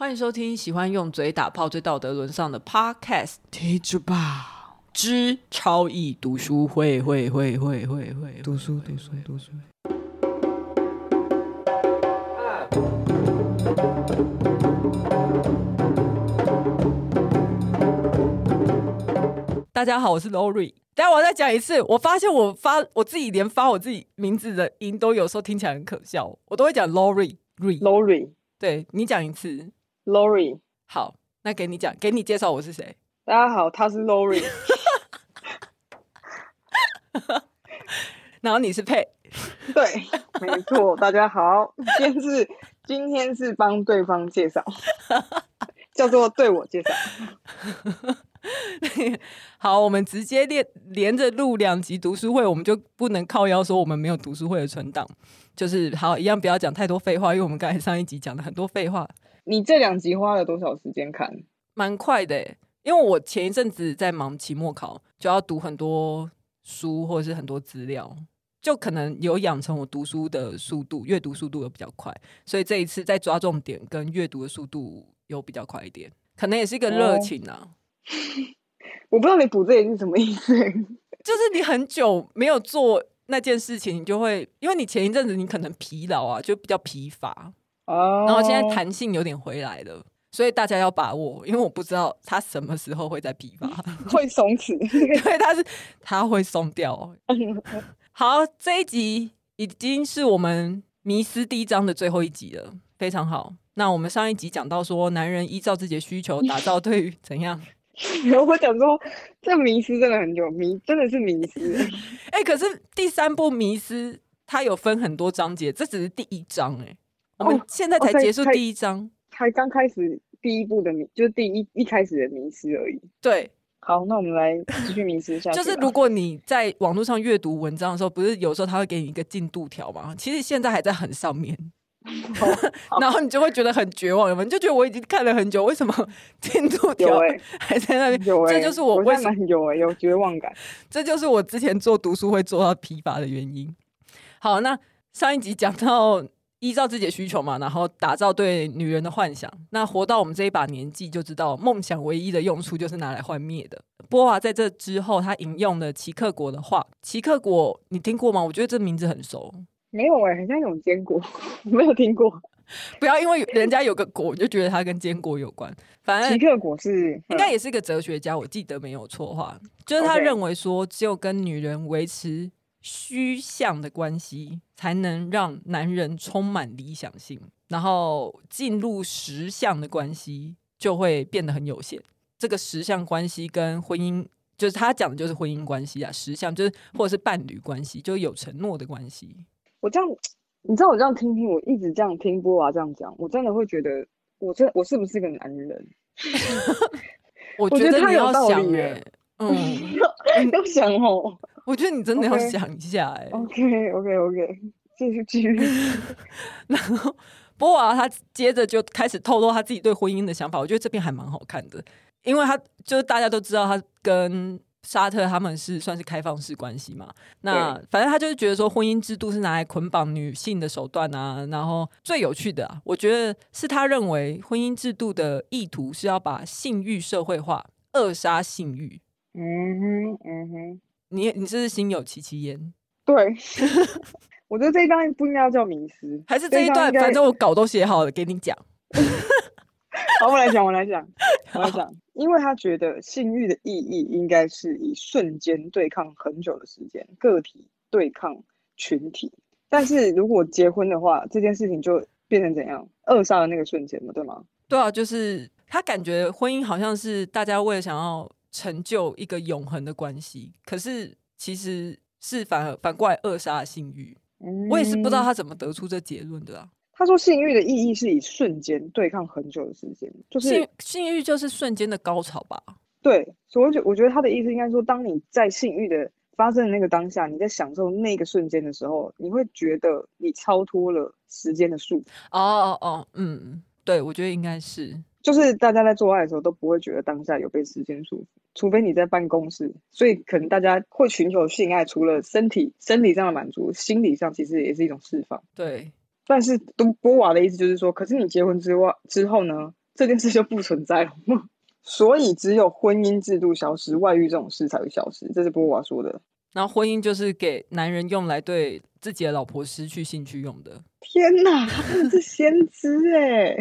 欢迎收听喜欢用嘴打炮、最道德沦丧的 Podcast，听着吧，之超易读书会会会会会会读书读书读书。大家好，我是 Lori。等下我再讲一次，我发现我发我自己连发我自己名字的音都有时候听起来很可笑，我都会讲 Lori，Lori，对，你讲一次。Lori，好，那给你讲，给你介绍我是谁。大家好，他是 Lori，然后你是佩，对，没错。大家好，今天是今天是帮对方介绍，叫做对我介绍。好，我们直接连连着录两集读书会，我们就不能靠腰说我们没有读书会的存档，就是好一样，不要讲太多废话，因为我们刚才上一集讲了很多废话。你这两集花了多少时间看？蛮快的，因为我前一阵子在忙期末考，就要读很多书或者是很多资料，就可能有养成我读书的速度，阅读速度有比较快，所以这一次在抓重点跟阅读的速度有比较快一点，可能也是一个热情啊。哦、我不知道你补这一句是什么意思，就是你很久没有做那件事情，你就会因为你前一阵子你可能疲劳啊，就比较疲乏。然后现在弹性有点回来了，所以大家要把握，因为我不知道他什么时候会再批发，会松弛，对，他是他会松掉。好，这一集已经是我们迷失第一章的最后一集了，非常好。那我们上一集讲到说，男人依照自己的需求打造对于怎样？我讲说，这迷失真的很久，迷真的是迷失。哎、欸，可是第三部迷失它有分很多章节，这只是第一章哎、欸。我们现在才结束第一章，哦、才刚开始第一部的迷，就是第一一开始的迷失而已。对，好，那我们来继续迷思一下。就是如果你在网络上阅读文章的时候，不是有时候他会给你一个进度条吗？其实现在还在很上面，然后你就会觉得很绝望，有没有？你就觉得我已经看了很久，为什么进度条还在那边？有欸、这就是我为什么有哎、欸、有绝望感，这就是我之前做读书会做到疲乏的原因。好，那上一集讲到。依照自己的需求嘛，然后打造对女人的幻想。那活到我们这一把年纪，就知道梦想唯一的用处就是拿来幻灭的。波娃在这之后，他引用了齐克果的话。齐克果，你听过吗？我觉得这名字很熟。没有哎、欸，好像有坚果，没有听过。不要因为人家有个果，你就觉得它跟坚果有关。反正齐克果是应该也是一个哲学家，我记得没有错的话，就是他认为说，只有跟女人维持。虚像的关系才能让男人充满理想性，然后进入实相的关系就会变得很有限。这个实相关系跟婚姻，就是他讲的就是婚姻关系啊。实相就是或者是伴侣关系，就是有承诺的关系。我这样，你知道我这样听听，我一直这样听波娃这样讲，我真的会觉得，我这我是不是个男人？我觉得你要想欸。嗯，你都想哦。我觉得你真的要想一下哎、欸。OK OK OK，继续继续。然后波娃他接着就开始透露他自己对婚姻的想法。我觉得这边还蛮好看的，因为他就是大家都知道他跟沙特他们是算是开放式关系嘛。那反正他就是觉得说婚姻制度是拿来捆绑女性的手段啊。然后最有趣的啊，我觉得是他认为婚姻制度的意图是要把性欲社会化，扼杀性欲。嗯哼，嗯哼，你你这是心有戚戚焉？对，我觉得这一段不应该叫迷思，还是这一段？反正我稿都写好了，给你讲。好，我来讲，我来讲，我来讲。因为他觉得性欲的意义应该是以瞬间对抗很久的时间，个体对抗群体。但是如果结婚的话，这件事情就变成怎样？扼杀了那个瞬间嘛，对吗？对啊，就是他感觉婚姻好像是大家为了想要。成就一个永恒的关系，可是其实是反而反过来扼杀性欲。嗯，我也是不知道他怎么得出这结论的啊。他说性欲的意义是以瞬间对抗很久的时间，就是性性欲就是瞬间的高潮吧？对，所以我觉我觉得他的意思应该说，当你在性欲的发生的那个当下，你在享受那个瞬间的时候，你会觉得你超脱了时间的束缚。哦哦哦，嗯，对，我觉得应该是。就是大家在做爱的时候都不会觉得当下有被时间束缚，除非你在办公室，所以可能大家会寻求性爱，除了身体身体上的满足，心理上其实也是一种释放。对，但是波瓦的意思就是说，可是你结婚之外之后呢，这件事就不存在了。所以只有婚姻制度消失，外遇这种事才会消失。这是波瓦说的。然后婚姻就是给男人用来对自己的老婆失去兴趣用的。天哪，他是先知哎！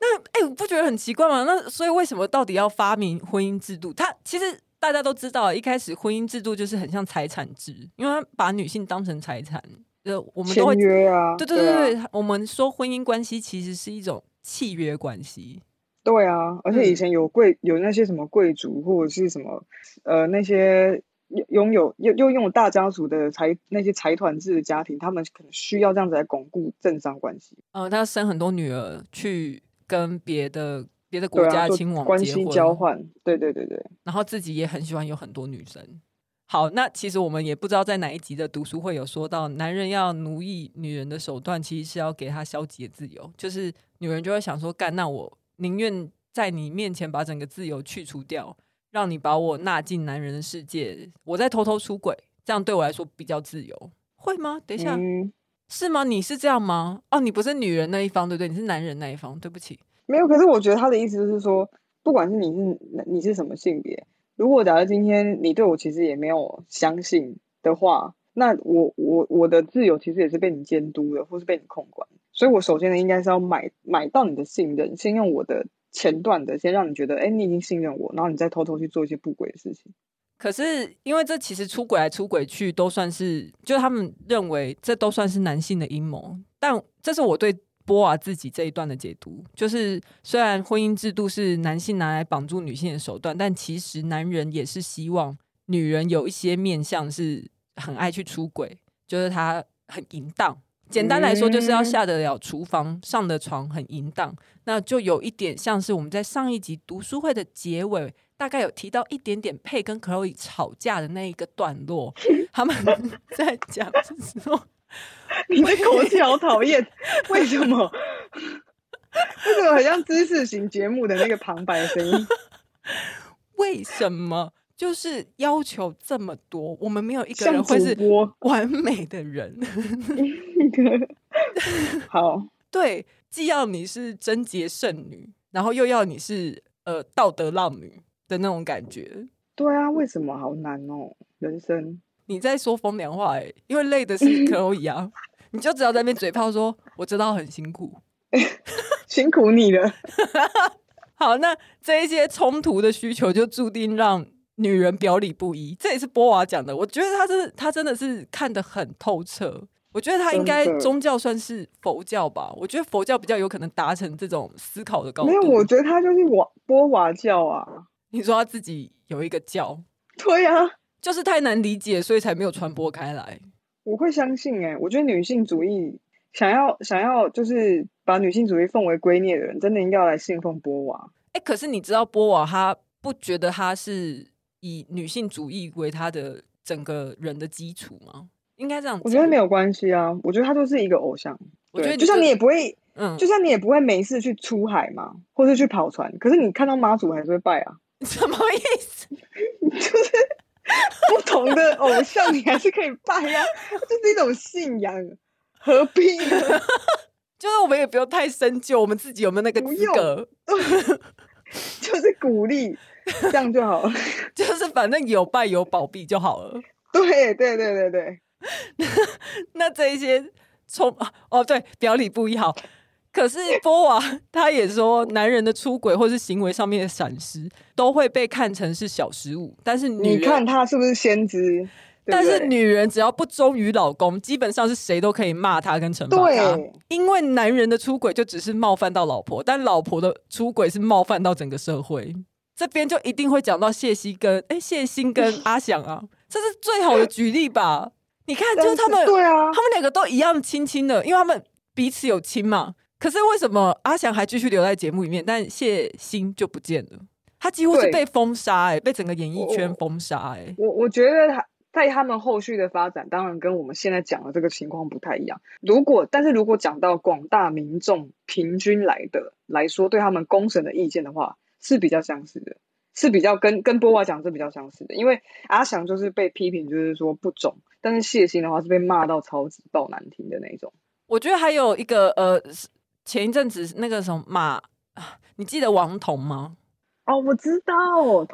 那哎，不觉得很奇怪吗？那所以为什么到底要发明婚姻制度？他其实大家都知道，一开始婚姻制度就是很像财产制，因为他把女性当成财产。呃，我们都会约啊，对对对对，对啊、我们说婚姻关系其实是一种契约关系。对啊，而且以前有贵、嗯、有那些什么贵族或者是什么呃那些拥有又又拥有大家族的财那些财团制的家庭，他们可能需要这样子来巩固政商关系。呃，他要生很多女儿去跟别的别的国家亲王、啊、关系交换，对对对对，然后自己也很喜欢有很多女生。好，那其实我们也不知道在哪一集的读书会有说到，男人要奴役女人的手段，其实是要给她消极的自由，就是女人就会想说，干，那我。宁愿在你面前把整个自由去除掉，让你把我纳进男人的世界，我再偷偷出轨，这样对我来说比较自由，会吗？等一下，嗯、是吗？你是这样吗？哦，你不是女人那一方，对不对？你是男人那一方，对不起。没有，可是我觉得他的意思就是说，不管是你是你是什么性别，如果假如今天你对我其实也没有相信的话，那我我我的自由其实也是被你监督的，或是被你控管。所以，我首先呢，应该是要买买到你的信任，先用我的前段的，先让你觉得，哎，你已经信任我，然后你再偷偷去做一些不轨的事情。可是，因为这其实出轨来出轨去都算是，就他们认为这都算是男性的阴谋。但这是我对波娃自己这一段的解读，就是虽然婚姻制度是男性拿来绑住女性的手段，但其实男人也是希望女人有一些面向是很爱去出轨，就是他很淫荡。简单来说，就是要下得了厨房，上的床很淫荡，那就有一点像是我们在上一集读书会的结尾，大概有提到一点点佩跟 Chloe 吵架的那一个段落，他们在讲说，你的口气好讨厌，为什么？为什么很像知识型节目的那个旁白声音？为什么？就是要求这么多，我们没有一个人会是完美的人。好，对，既要你是贞洁圣女，然后又要你是呃道德浪女的那种感觉。对啊，为什么好难哦？人生你在说风凉话哎，因为累的是 Chloe 啊，你就只要在那边嘴炮说，我知道很辛苦，辛苦你了。好，那这一些冲突的需求就注定让。女人表里不一，这也是波娃讲的。我觉得他是他真的是看得很透彻。我觉得他应该宗教算是佛教吧。我觉得佛教比较有可能达成这种思考的高度。没有，我觉得他就是瓦波娃教啊。你说他自己有一个教？对啊，就是太难理解，所以才没有传播开来。我会相信哎、欸，我觉得女性主义想要想要就是把女性主义奉为圭臬的人，真的应该要来信奉波娃。哎、欸，可是你知道波娃他不觉得他是？以女性主义为他的整个人的基础吗？应该这样。我觉得没有关系啊，我觉得他就是一个偶像。我觉得就像你也不会，嗯，就像你也不会没事去出海嘛，或是去跑船。可是你看到妈祖还是会拜啊？什么意思？就是不同的偶像，你还是可以拜啊，就是一种信仰，何必呢？就是我们也不用太深究，我们自己有没有那个资格，就是鼓励。这样就好了，就是反正有拜有保庇就好了。对对对对对，那这一些从哦对表里不一好，可是 波娃他也说，男人的出轨或是行为上面的闪失都会被看成是小失误，但是你看他是不是先知？但是女人只要不忠于老公，基本上是谁都可以骂他跟惩罚他，对因为男人的出轨就只是冒犯到老婆，但老婆的出轨是冒犯到整个社会。这边就一定会讲到谢希跟哎谢欣跟 阿翔啊，这是最好的举例吧？你看，就是他们，对啊，他们两个都一样亲亲的，因为他们彼此有亲嘛。可是为什么阿翔还继续留在节目里面，但谢欣就不见了？他几乎是被封杀哎、欸，被整个演艺圈封杀哎、欸。我我觉得他在他们后续的发展，当然跟我们现在讲的这个情况不太一样。如果但是如果讲到广大民众平均来的来说，对他们公审的意见的话。是比较相似的，是比较跟跟波娃讲是比较相似的，因为阿翔就是被批评，就是说不忠，但是谢欣的话是被骂到超级爆难听的那种。我觉得还有一个呃，前一阵子那个什么马 你记得王彤吗？哦，我知道，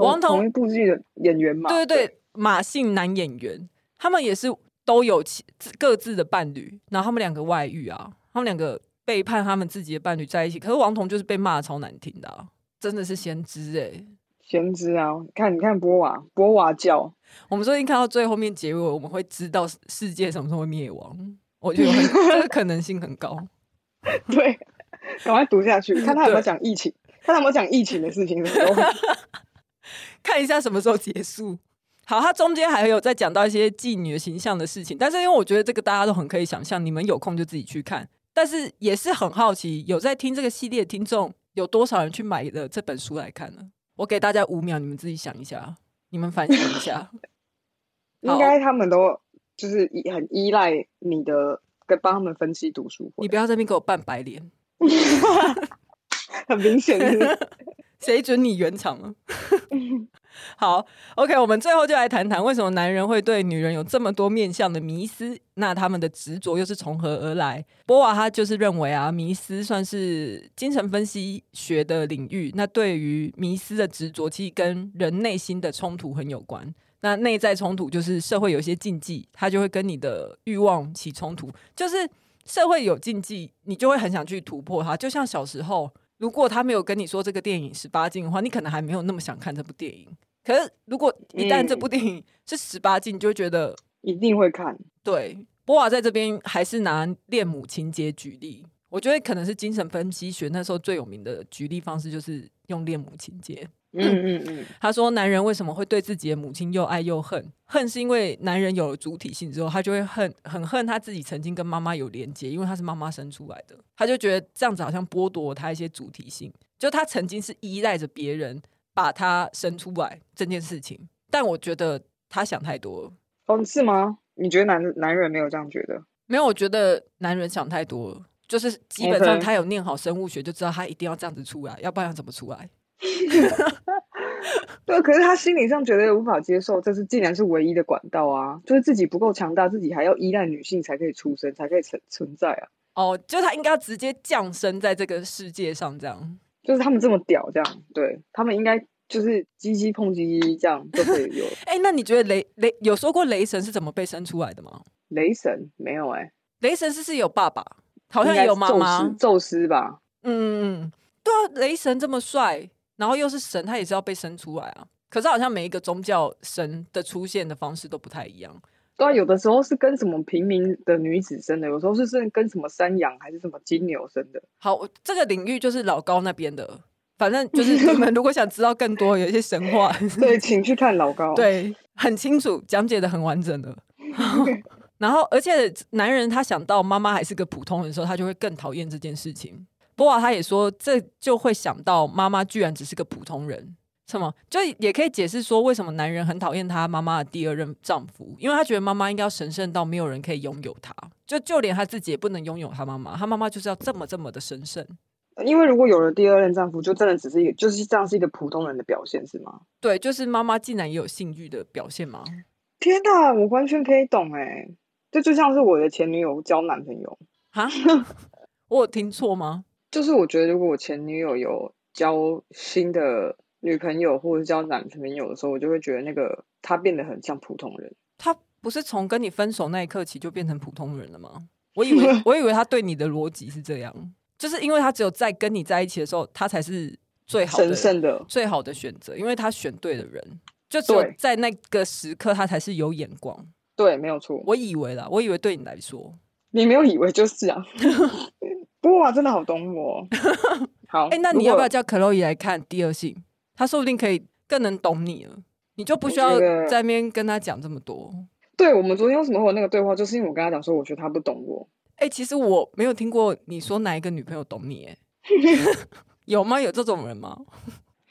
王彤同一部剧的演员嘛。对对对，马姓男演员，他们也是都有其各自的伴侣，然后他们两个外遇啊，他们两个背叛他们自己的伴侣在一起，可是王彤就是被骂的超难听的，啊，真的是先知哎，欸，先知啊！看，你看波瓦，波娃叫，我们最近看到最后面结尾，我们会知道世界什么时候会灭亡，我觉得很这个可能性很高。对，赶快读下去，看他有没有讲疫情。看他有没有讲疫情的事情的时候，看一下什么时候结束。好，他中间还有在讲到一些妓女的形象的事情，但是因为我觉得这个大家都很可以想象，你们有空就自己去看。但是也是很好奇，有在听这个系列的听众有多少人去买了这本书来看呢？我给大家五秒，你们自己想一下，你们反省一下。应该他们都就是很依赖你的，跟帮他们分析读书会。你不要在那边给我扮白脸。很明显的，谁准你圆场了？好，OK，我们最后就来谈谈为什么男人会对女人有这么多面向的迷思，那他们的执着又是从何而来？波娃他就是认为啊，迷思算是精神分析学的领域。那对于迷思的执着，其实跟人内心的冲突很有关。那内在冲突就是社会有一些禁忌，它就会跟你的欲望起冲突。就是社会有禁忌，你就会很想去突破它。就像小时候。如果他没有跟你说这个电影十八禁的话，你可能还没有那么想看这部电影。可是如果一旦这部电影是十八禁，你就会觉得一定会看。对，波瓦在这边还是拿恋母情节举例，我觉得可能是精神分析学那时候最有名的举例方式，就是用恋母情结。嗯嗯嗯，他说，男人为什么会对自己的母亲又爱又恨？恨是因为男人有了主体性之后，他就会恨，很恨他自己曾经跟妈妈有连接，因为他是妈妈生出来的，他就觉得这样子好像剥夺了他一些主体性，就他曾经是依赖着别人把他生出来这件事情。但我觉得他想太多了。哦，是吗？你觉得男男人没有这样觉得？没有，我觉得男人想太多了，就是基本上他有念好生物学，就知道他一定要这样子出来，要不然怎么出来？对，可是他心理上绝对无法接受，这是竟然是唯一的管道啊！就是自己不够强大，自己还要依赖女性才可以出生，才可以存存在啊！哦，就他应该要直接降生在这个世界上，这样。就是他们这么屌，这样，对，他们应该就是鸡鸡碰鸡鸡这样都可以有。哎、欸，那你觉得雷雷有说过雷神是怎么被生出来的吗？雷神没有哎、欸，雷神是是有爸爸，好像也有妈妈，宙斯吧？嗯嗯，对啊，雷神这么帅。然后又是神，他也是要被生出来啊。可是好像每一个宗教神的出现的方式都不太一样。对啊，有的时候是跟什么平民的女子生的，有时候是是跟什么山羊还是什么金牛生的。好，这个领域就是老高那边的。反正就是你们 如果想知道更多有一些神话，对，请去看老高。对，很清楚，讲解的很完整的。然后，而且男人他想到妈妈还是个普通人的时候，他就会更讨厌这件事情。波娃他也说，这就会想到妈妈居然只是个普通人，什么就也可以解释说，为什么男人很讨厌他妈妈的第二任丈夫，因为他觉得妈妈应该要神圣到没有人可以拥有他，就就连他自己也不能拥有他妈妈，他妈妈就是要这么这么的神圣。因为如果有了第二任丈夫，就真的只是一个，就是这样是一个普通人的表现，是吗？对，就是妈妈竟然也有性欲的表现吗？天哪，我完全可以懂哎，这就像是我的前女友交男朋友哈，我有听错吗？就是我觉得，如果我前女友有交新的女朋友或者是交男朋友的时候，我就会觉得那个她变得很像普通人。她不是从跟你分手那一刻起就变成普通人了吗？我以为 我以为他对你的逻辑是这样，就是因为他只有在跟你在一起的时候，他才是最好的、神圣的、最好的选择，因为他选对了人，就只有在那个时刻他才是有眼光。对，没有错。我以为啦，我以为对你来说，你没有以为就是啊。哇，真的好懂我。好，哎、欸，那你要不要叫克洛伊来看第二性？他说不定可以更能懂你了，你就不需要在那边跟他讲这么多。对，我们昨天为什么会有那个对话，就是因为我跟他讲说，我觉得他不懂我。哎、欸，其实我没有听过你说哪一个女朋友懂你，哎，有吗？有这种人吗？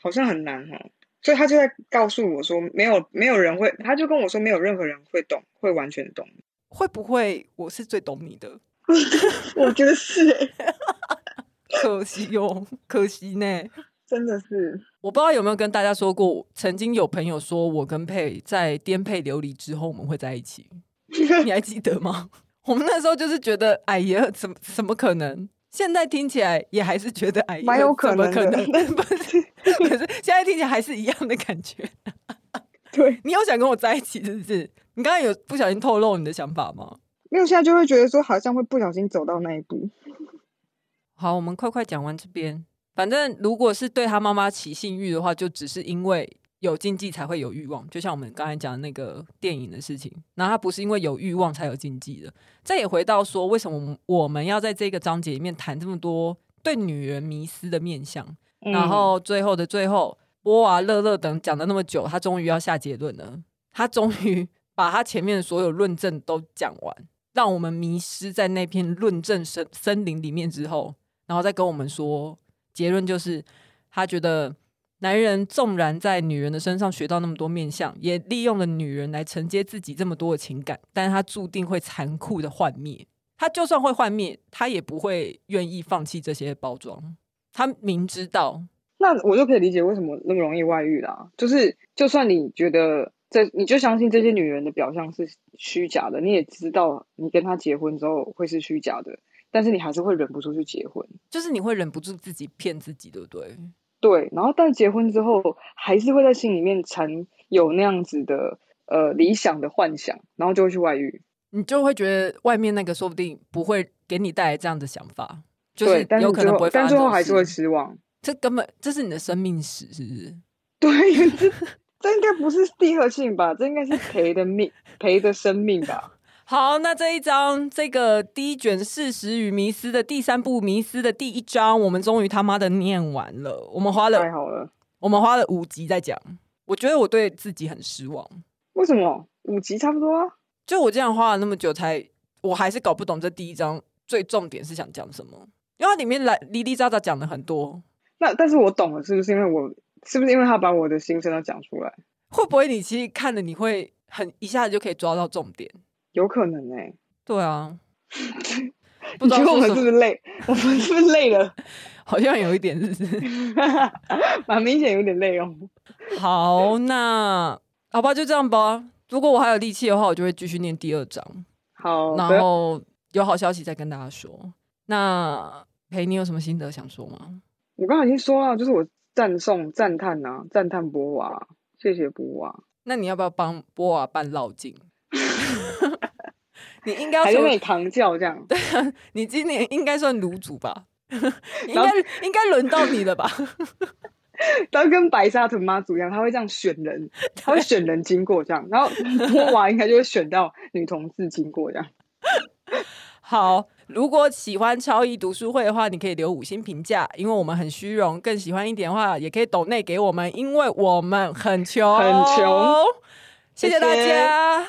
好像很难哈。所以他就在告诉我说，没有，没有人会，他就跟我说，没有任何人会懂，会完全懂。会不会我是最懂你的？我觉得是、欸，可惜哟，可惜呢，真的是。我不知道有没有跟大家说过，曾经有朋友说我跟佩在颠沛流离之后我们会在一起，你还记得吗？我们那时候就是觉得，哎呀，怎么怎么可能？现在听起来也还是觉得哎，蛮有可能的，不是？可是现在听起来还是一样的感觉。对，你有想跟我在一起是不是？你刚刚有不小心透露你的想法吗？没有，现在就会觉得说好像会不小心走到那一步。好，我们快快讲完这边。反正如果是对他妈妈起性欲的话，就只是因为有禁忌才会有欲望，就像我们刚才讲的那个电影的事情。那他不是因为有欲望才有禁忌的。这也回到说，为什么我们要在这个章节里面谈这么多对女人迷思的面相？嗯、然后最后的最后，波娃、乐乐等讲了那么久，他终于要下结论了。他终于把他前面的所有论证都讲完，让我们迷失在那片论证森森林里面之后，然后再跟我们说。结论就是，他觉得男人纵然在女人的身上学到那么多面相，也利用了女人来承接自己这么多的情感，但是他注定会残酷的幻灭。他就算会幻灭，他也不会愿意放弃这些包装。他明知道，那我就可以理解为什么那么容易外遇啦。就是，就算你觉得这，你就相信这些女人的表象是虚假的，你也知道你跟她结婚之后会是虚假的。但是你还是会忍不住去结婚，就是你会忍不住自己骗自己，对不对？对，然后但结婚之后，还是会在心里面缠有那样子的呃理想的幻想，然后就会去外遇，你就会觉得外面那个说不定不会给你带来这样的想法，就是有可能不会但最后还是会失望。这根本这是你的生命史，是不是？对，这 这应该不是地和性吧？这应该是赔的命，赔的生命吧。好，那这一章这个第一卷《事实与迷思》的第三部《迷思》的第一章，我们终于他妈的念完了。我们花了，太好了，我们花了五集在讲。我觉得我对自己很失望。为什么？五集差不多啊。就我这样花了那么久才，我还是搞不懂这第一章最重点是想讲什么。因为它里面来哩哩喳喳讲了很多。那但是我懂了，是不是因为我是不是因为他把我的心声都讲出来？会不会你其实看了你会很一下子就可以抓到重点？有可能哎、欸，对啊，不知道我们是不是累？我们是不是累了？好像有一点，是不是？蛮明显有点累哦。好，那好吧，就这样吧。如果我还有力气的话，我就会继续念第二章。好，然后有好消息再跟大家说。那裴，你有什么心得想说吗？我刚刚已经说了，就是我赞颂、赞叹啊，赞叹波娃，谢谢波娃。那你要不要帮波娃办绕境？你应该还是扛轿这样？对啊，你今年应该算炉主吧？应该应该轮到你了吧？他跟白沙屯妈祖一样，他会这样选人，他会选人经过这样，然后波娃应该就会选到女同志经过这样。好，如果喜欢超易读书会的话，你可以留五星评价，因为我们很虚荣。更喜欢一点的话，也可以抖内给我们，因为我们很穷，很穷。谢谢大家。